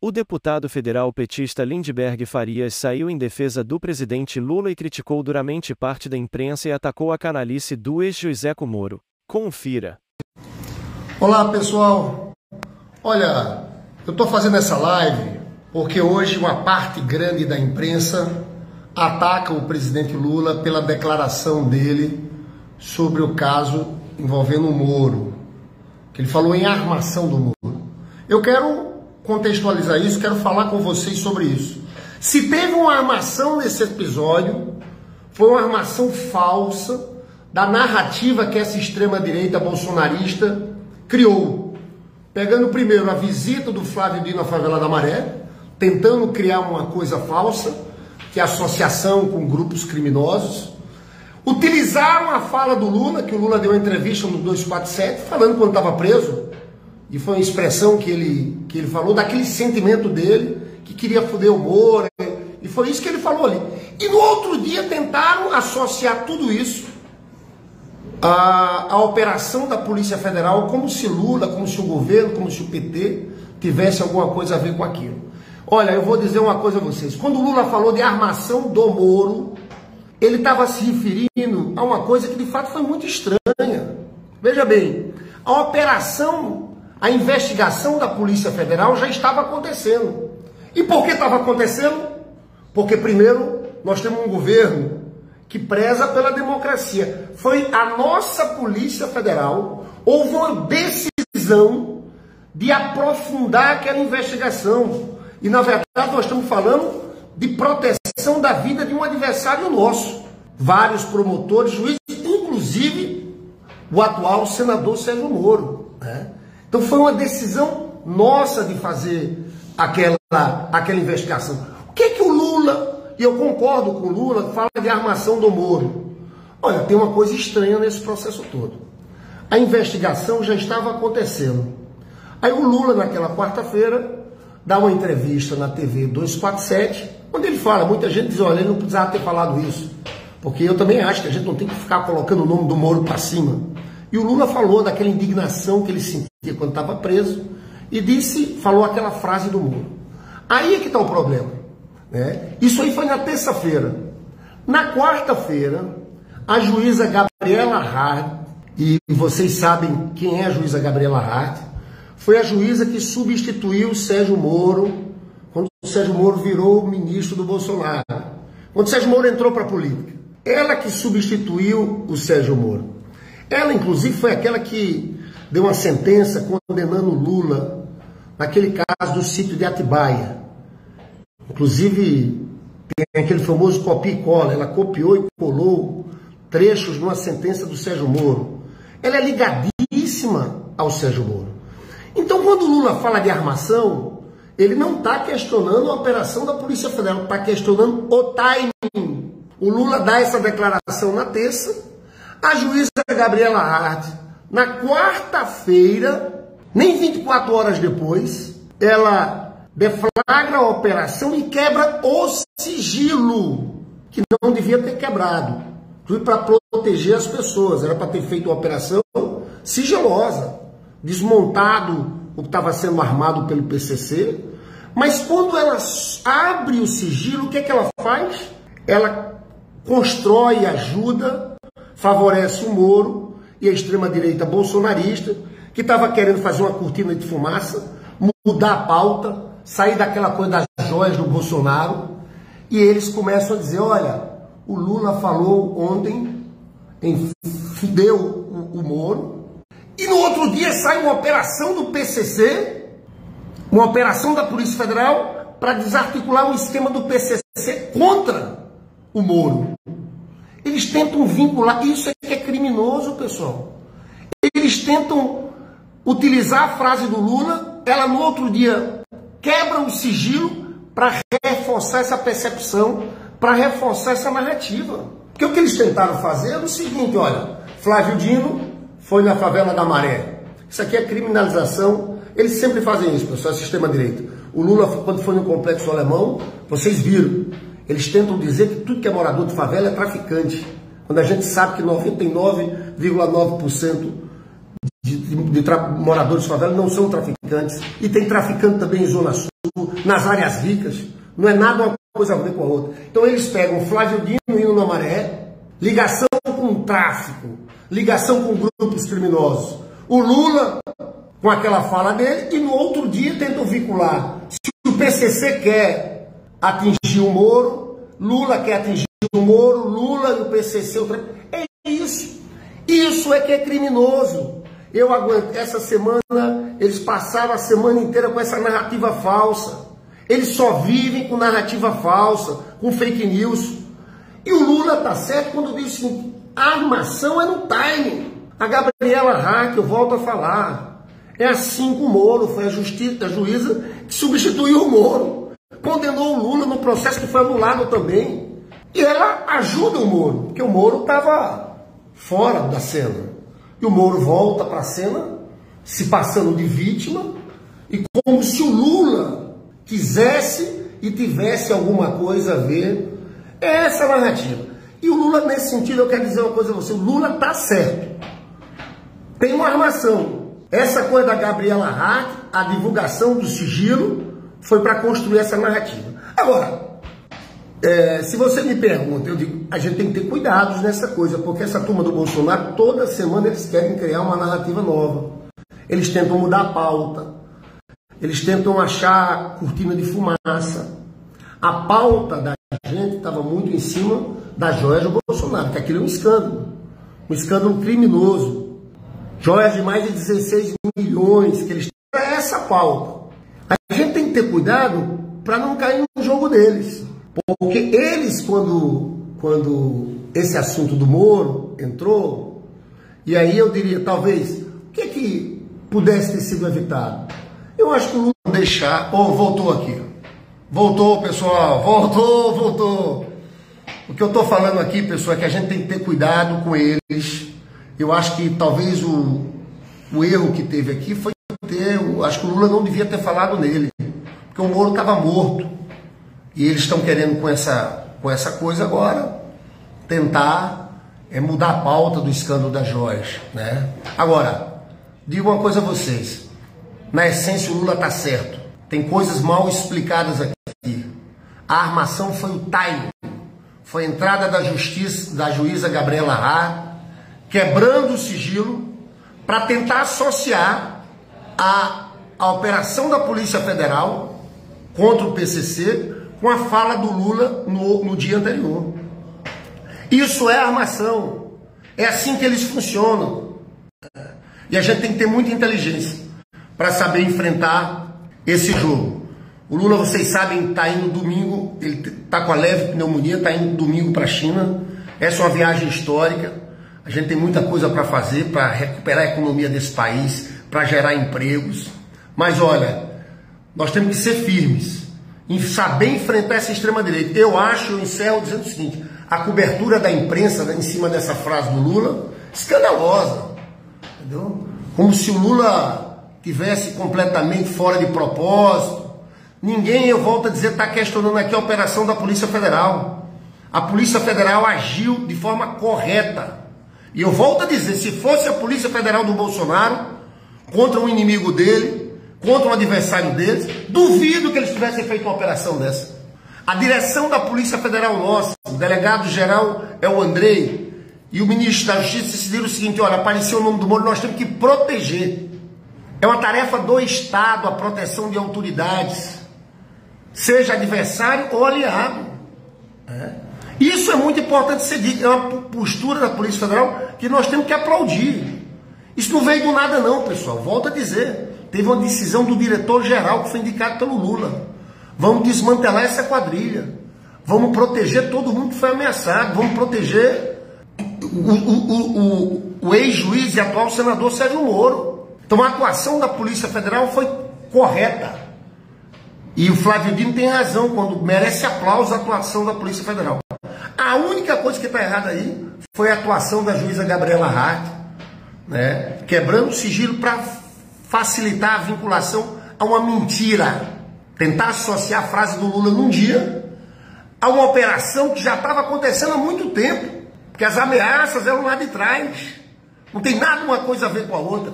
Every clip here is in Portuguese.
O deputado federal petista Lindbergh Farias saiu em defesa do presidente Lula e criticou duramente parte da imprensa e atacou a canalice do ex-José Moro. Confira. Olá, pessoal. Olha, eu estou fazendo essa live porque hoje uma parte grande da imprensa ataca o presidente Lula pela declaração dele sobre o caso envolvendo o Moro, que ele falou em armação do Moro. Eu quero contextualizar isso, quero falar com vocês sobre isso. Se teve uma armação nesse episódio, foi uma armação falsa da narrativa que essa extrema-direita bolsonarista criou. Pegando primeiro a visita do Flávio Dino à favela da Maré, tentando criar uma coisa falsa, que é associação com grupos criminosos. Utilizaram a fala do Lula, que o Lula deu uma entrevista no 247, falando quando estava preso, e foi uma expressão que ele, que ele falou, daquele sentimento dele, que queria foder o Moro, e foi isso que ele falou ali. E no outro dia tentaram associar tudo isso à, à operação da Polícia Federal, como se Lula, como se o governo, como se o PT tivesse alguma coisa a ver com aquilo. Olha, eu vou dizer uma coisa a vocês. Quando Lula falou de armação do Moro, ele estava se referindo a uma coisa que de fato foi muito estranha. Veja bem, a operação a investigação da Polícia Federal já estava acontecendo. E por que estava acontecendo? Porque, primeiro, nós temos um governo que preza pela democracia. Foi a nossa Polícia Federal, houve uma decisão de aprofundar aquela investigação. E, na verdade, nós estamos falando de proteção da vida de um adversário nosso. Vários promotores, juízes, inclusive o atual senador Sérgio Moro. Né? Então foi uma decisão nossa de fazer aquela, aquela investigação. O que é que o Lula, e eu concordo com o Lula, fala de armação do Moro? Olha, tem uma coisa estranha nesse processo todo. A investigação já estava acontecendo. Aí o Lula, naquela quarta-feira, dá uma entrevista na TV 247, onde ele fala, muita gente diz, olha, ele não precisava ter falado isso. Porque eu também acho que a gente não tem que ficar colocando o nome do Moro para cima. E o Lula falou daquela indignação que ele sentia quando estava preso e disse, falou aquela frase do Moro. Aí é que está o problema. Né? Isso aí foi na terça-feira. Na quarta-feira, a juíza Gabriela Hart, e vocês sabem quem é a juíza Gabriela Hart, foi a juíza que substituiu o Sérgio Moro quando o Sérgio Moro virou ministro do Bolsonaro. Quando o Sérgio Moro entrou para a política. Ela que substituiu o Sérgio Moro. Ela, inclusive, foi aquela que deu uma sentença condenando Lula naquele caso do sítio de Atibaia. Inclusive, tem aquele famoso copia e cola. Ela copiou e colou trechos de uma sentença do Sérgio Moro. Ela é ligadíssima ao Sérgio Moro. Então, quando Lula fala de armação, ele não está questionando a operação da Polícia Federal, está questionando o timing. O Lula dá essa declaração na terça, a juíza Gabriela Hart, na quarta-feira, nem 24 horas depois, ela deflagra a operação e quebra o sigilo, que não devia ter quebrado. Tudo para proteger as pessoas. Era para ter feito uma operação sigilosa, desmontado o que estava sendo armado pelo PCC. Mas quando ela abre o sigilo, o que, é que ela faz? Ela constrói, ajuda favorece o Moro e a extrema-direita bolsonarista, que estava querendo fazer uma cortina de fumaça, mudar a pauta, sair daquela coisa das joias do Bolsonaro, e eles começam a dizer: olha, o Lula falou ontem em fudeu o, o Moro, e no outro dia sai uma operação do PCC, uma operação da Polícia Federal, para desarticular um esquema do PCC contra o Moro. Eles tentam vincular, isso é que é criminoso, pessoal. Eles tentam utilizar a frase do Lula, ela no outro dia quebra o sigilo para reforçar essa percepção, para reforçar essa narrativa. Porque o que eles tentaram fazer é o seguinte, olha, Flávio Dino foi na favela da Maré. Isso aqui é criminalização. Eles sempre fazem isso, pessoal, sistema direito. O Lula, quando foi no complexo alemão, vocês viram, eles tentam dizer que tudo que é morador de favela é traficante, quando a gente sabe que 99,9% de, de, de moradores de favela não são traficantes. E tem traficante também em Zona Sul, nas áreas ricas. Não é nada uma coisa a ver com a outra. Então eles pegam Flávio Dino e na Maré, ligação com o tráfico, ligação com grupos criminosos. O Lula, com aquela fala dele, e no outro dia tentam vincular. Se o PCC quer atingir o Moro, Lula quer atingir o Moro, Lula e o PCC. É isso. Isso é que é criminoso. Eu aguento. Essa semana, eles passaram a semana inteira com essa narrativa falsa. Eles só vivem com narrativa falsa, com fake news. E o Lula tá certo quando diz assim: a armação é no timing. A Gabriela Hack, eu volto a falar. É assim com o Moro, foi a, justiça, a juíza que substituiu o Moro. Condenou o Lula no processo que foi anulado também. E ela ajuda o Moro, porque o Moro estava fora da cena. E o Moro volta para a cena, se passando de vítima, e como se o Lula quisesse e tivesse alguma coisa a ver. É essa a narrativa. E o Lula, nesse sentido, eu quero dizer uma coisa a você: o Lula está certo. Tem uma armação. Essa coisa da Gabriela Hack, a divulgação do sigilo, foi para construir essa narrativa. Agora, é, se você me pergunta, eu digo, a gente tem que ter cuidados nessa coisa, porque essa turma do Bolsonaro, toda semana eles querem criar uma narrativa nova. Eles tentam mudar a pauta, eles tentam achar cortina de fumaça. A pauta da gente estava muito em cima da joia do Bolsonaro, que aquilo é um escândalo, um escândalo criminoso. Joias de mais de 16 milhões, que eles é essa pauta. A gente tem que ter cuidado para não cair no jogo deles. Porque eles, quando, quando esse assunto do Moro entrou, e aí eu diria, talvez, o que é que pudesse ter sido evitado? Eu acho que o Lula deixar. Oh, voltou aqui. Voltou, pessoal. Voltou, voltou. O que eu estou falando aqui, pessoal, é que a gente tem que ter cuidado com eles. Eu acho que talvez o, o erro que teve aqui foi ter. Eu acho que o Lula não devia ter falado nele. Porque o Moro estava morto. E eles estão querendo com essa, com essa coisa agora tentar é, mudar a pauta do escândalo das joias. Né? Agora, digo uma coisa a vocês. Na essência, o Lula está certo. Tem coisas mal explicadas aqui. A armação foi o timing. Foi a entrada da justiça, da juíza Gabriela Rá, quebrando o sigilo para tentar associar a, a operação da Polícia Federal contra o PCC com a fala do Lula no, no dia anterior. Isso é armação. É assim que eles funcionam. E a gente tem que ter muita inteligência para saber enfrentar esse jogo. O Lula, vocês sabem, está indo domingo, ele está com a leve pneumonia, está indo domingo para a China. Essa é uma viagem histórica. A gente tem muita coisa para fazer para recuperar a economia desse país, para gerar empregos. Mas olha, nós temos que ser firmes em saber enfrentar essa extrema-direita. Eu acho, eu encerro dizendo o seguinte: a cobertura da imprensa em cima dessa frase do Lula, escandalosa. Entendeu? Como se o Lula tivesse completamente fora de propósito. Ninguém, eu volto a dizer, está questionando aqui a operação da Polícia Federal. A Polícia Federal agiu de forma correta. E eu volto a dizer, se fosse a Polícia Federal do Bolsonaro contra um inimigo dele, contra um adversário deles, duvido que eles tivessem feito uma operação dessa. A direção da Polícia Federal nossa, o delegado geral é o Andrei, e o ministro da Justiça decidiram o seguinte: olha, apareceu o nome do Moro, nós temos que proteger. É uma tarefa do Estado a proteção de autoridades, seja adversário ou aliado. É. Isso é muito importante ser dito, é uma postura da Polícia Federal que nós temos que aplaudir. Isso não veio do nada, não, pessoal. Volto a dizer teve uma decisão do diretor-geral que foi indicado pelo Lula. Vamos desmantelar essa quadrilha. Vamos proteger todo mundo que foi ameaçado. Vamos proteger o, o, o, o ex-juiz e atual senador Sérgio Moro. Então a atuação da Polícia Federal foi correta. E o Flávio Dino tem razão quando merece aplauso a atuação da Polícia Federal. A única coisa que está errada aí foi a atuação da juíza Gabriela Hart, né, quebrando o sigilo para facilitar a vinculação a uma mentira. Tentar associar a frase do Lula num dia a uma operação que já estava acontecendo há muito tempo. Porque as ameaças eram lá de trás. Não tem nada uma coisa a ver com a outra.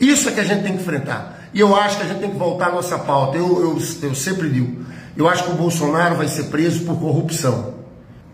Isso é que a gente tem que enfrentar. E eu acho que a gente tem que voltar à nossa pauta. Eu, eu, eu sempre digo, eu acho que o Bolsonaro vai ser preso por corrupção.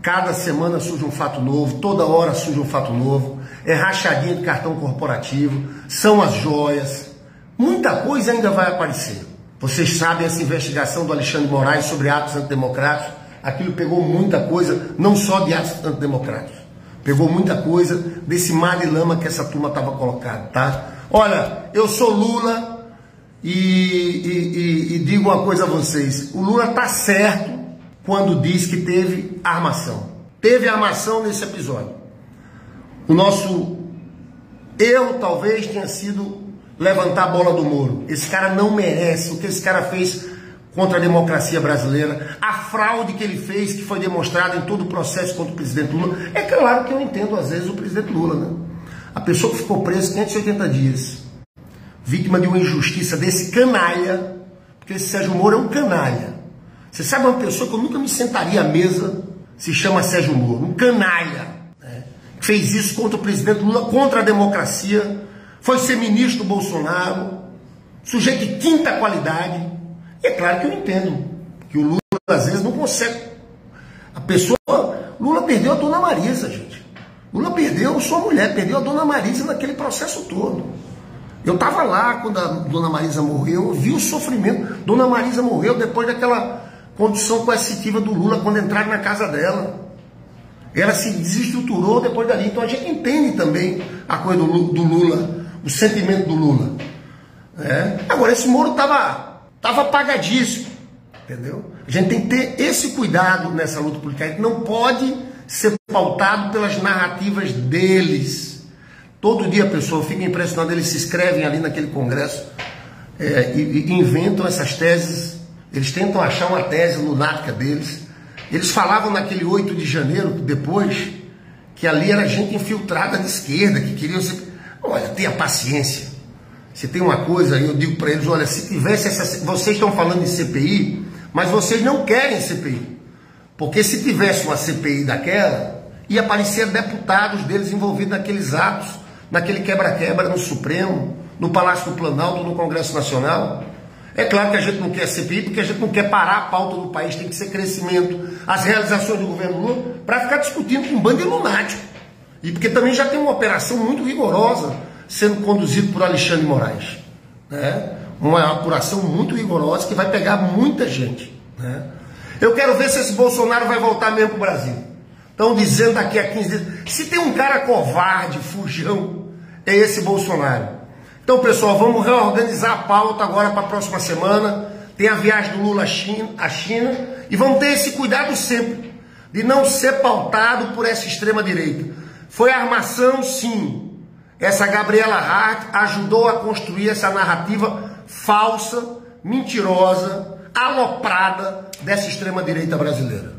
Cada semana surge um fato novo, toda hora surge um fato novo. É rachadinha de cartão corporativo, são as joias. Muita coisa ainda vai aparecer. Vocês sabem essa investigação do Alexandre Moraes sobre atos antidemocráticos. Aquilo pegou muita coisa, não só de atos antidemocráticos. Pegou muita coisa desse mar de lama que essa turma estava colocada, tá? Olha, eu sou Lula e, e, e, e digo uma coisa a vocês. O Lula tá certo quando diz que teve armação. Teve armação nesse episódio. O nosso erro talvez tenha sido levantar a bola do Moro. Esse cara não merece o que esse cara fez contra a democracia brasileira, a fraude que ele fez, que foi demonstrada em todo o processo contra o presidente Lula. É claro que eu entendo às vezes o presidente Lula, né? A pessoa que ficou presa 580 dias, vítima de uma injustiça desse canalha, porque esse Sérgio Moro é um canalha. Você sabe uma pessoa que eu nunca me sentaria à mesa, se chama Sérgio Moro, um canalha. Fez isso contra o presidente Lula, contra a democracia, foi ser ministro do Bolsonaro, sujeito de quinta qualidade. E é claro que eu entendo que o Lula às vezes não consegue. A pessoa. Lula perdeu a dona Marisa, gente. Lula perdeu sua mulher, perdeu a dona Marisa naquele processo todo. Eu estava lá quando a dona Marisa morreu, eu vi o sofrimento. Dona Marisa morreu depois daquela condição coercitiva do Lula quando entraram na casa dela. Ela se desestruturou depois dali. Então a gente entende também a coisa do, do Lula, o sentimento do Lula. É. Agora, esse Moro estava tava apagadíssimo. Entendeu? A gente tem que ter esse cuidado nessa luta política. A gente não pode ser pautado pelas narrativas deles. Todo dia a pessoa fica impressionada, eles se inscrevem ali naquele congresso é, e, e, inventam essas teses, eles tentam achar uma tese lunática deles. Eles falavam naquele 8 de janeiro, depois, que ali era gente infiltrada de esquerda, que queriam ser. Olha, tenha paciência. Se tem uma coisa, eu digo para eles: olha, se tivesse essa. Vocês estão falando de CPI, mas vocês não querem CPI. Porque se tivesse uma CPI daquela, ia aparecer deputados deles envolvidos naqueles atos, naquele quebra-quebra no Supremo, no Palácio do Planalto, no Congresso Nacional. É claro que a gente não quer CPI, porque a gente não quer parar a pauta do país, tem que ser crescimento, as realizações do governo Lula, para ficar discutindo com um bando de lunático. E porque também já tem uma operação muito rigorosa sendo conduzida por Alexandre Moraes. Né? Uma apuração muito rigorosa que vai pegar muita gente. Né? Eu quero ver se esse Bolsonaro vai voltar mesmo para o Brasil. Estão dizendo daqui a 15 dias. Se tem um cara covarde, fujão, é esse Bolsonaro. Então, pessoal, vamos reorganizar a pauta agora para a próxima semana. Tem a viagem do Lula à China, à China e vamos ter esse cuidado sempre de não ser pautado por essa extrema direita. Foi armação, sim. Essa Gabriela Hart ajudou a construir essa narrativa falsa, mentirosa, aloprada dessa extrema-direita brasileira.